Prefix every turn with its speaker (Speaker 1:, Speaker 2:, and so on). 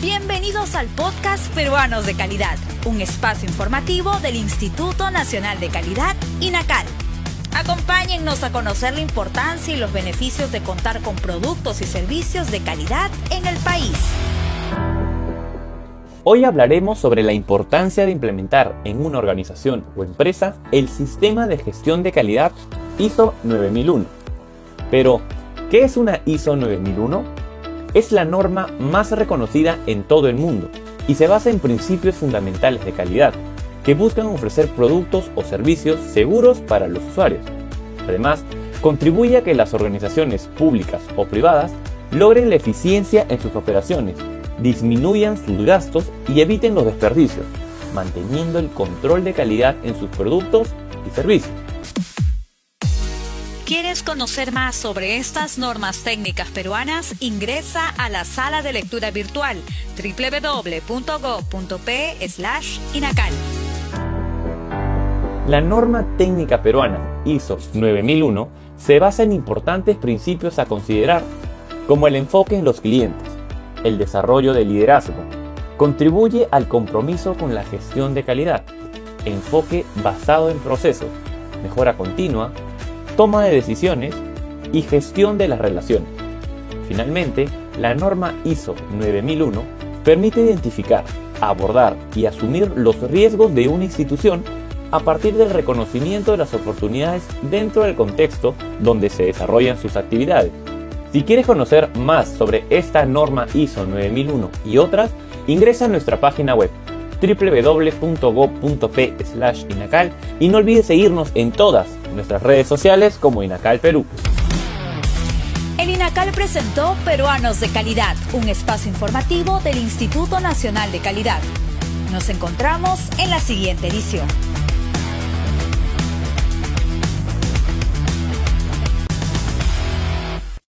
Speaker 1: Bienvenidos al podcast Peruanos de Calidad, un espacio informativo del Instituto Nacional de Calidad, INACAL. Acompáñennos a conocer la importancia y los beneficios de contar con productos y servicios de calidad en el país.
Speaker 2: Hoy hablaremos sobre la importancia de implementar en una organización o empresa el sistema de gestión de calidad ISO 9001. Pero, ¿qué es una ISO 9001? Es la norma más reconocida en todo el mundo y se basa en principios fundamentales de calidad que buscan ofrecer productos o servicios seguros para los usuarios. Además, contribuye a que las organizaciones públicas o privadas logren la eficiencia en sus operaciones, disminuyan sus gastos y eviten los desperdicios, manteniendo el control de calidad en sus productos y servicios.
Speaker 1: ¿Quieres conocer más sobre estas normas técnicas peruanas? Ingresa a la sala de lectura virtual www.go.p/inacal.
Speaker 2: La norma técnica peruana ISO 9001 se basa en importantes principios a considerar, como el enfoque en los clientes, el desarrollo del liderazgo, contribuye al compromiso con la gestión de calidad, enfoque basado en procesos, mejora continua, toma de decisiones y gestión de las relaciones. Finalmente, la norma ISO 9001 permite identificar, abordar y asumir los riesgos de una institución a partir del reconocimiento de las oportunidades dentro del contexto donde se desarrollan sus actividades. Si quieres conocer más sobre esta norma ISO 9001 y otras, ingresa a nuestra página web www.go.p/inacal y no olvides seguirnos en todas nuestras redes sociales como Inacal Perú.
Speaker 1: El INACAL presentó Peruanos de Calidad, un espacio informativo del Instituto Nacional de Calidad. Nos encontramos en la siguiente edición.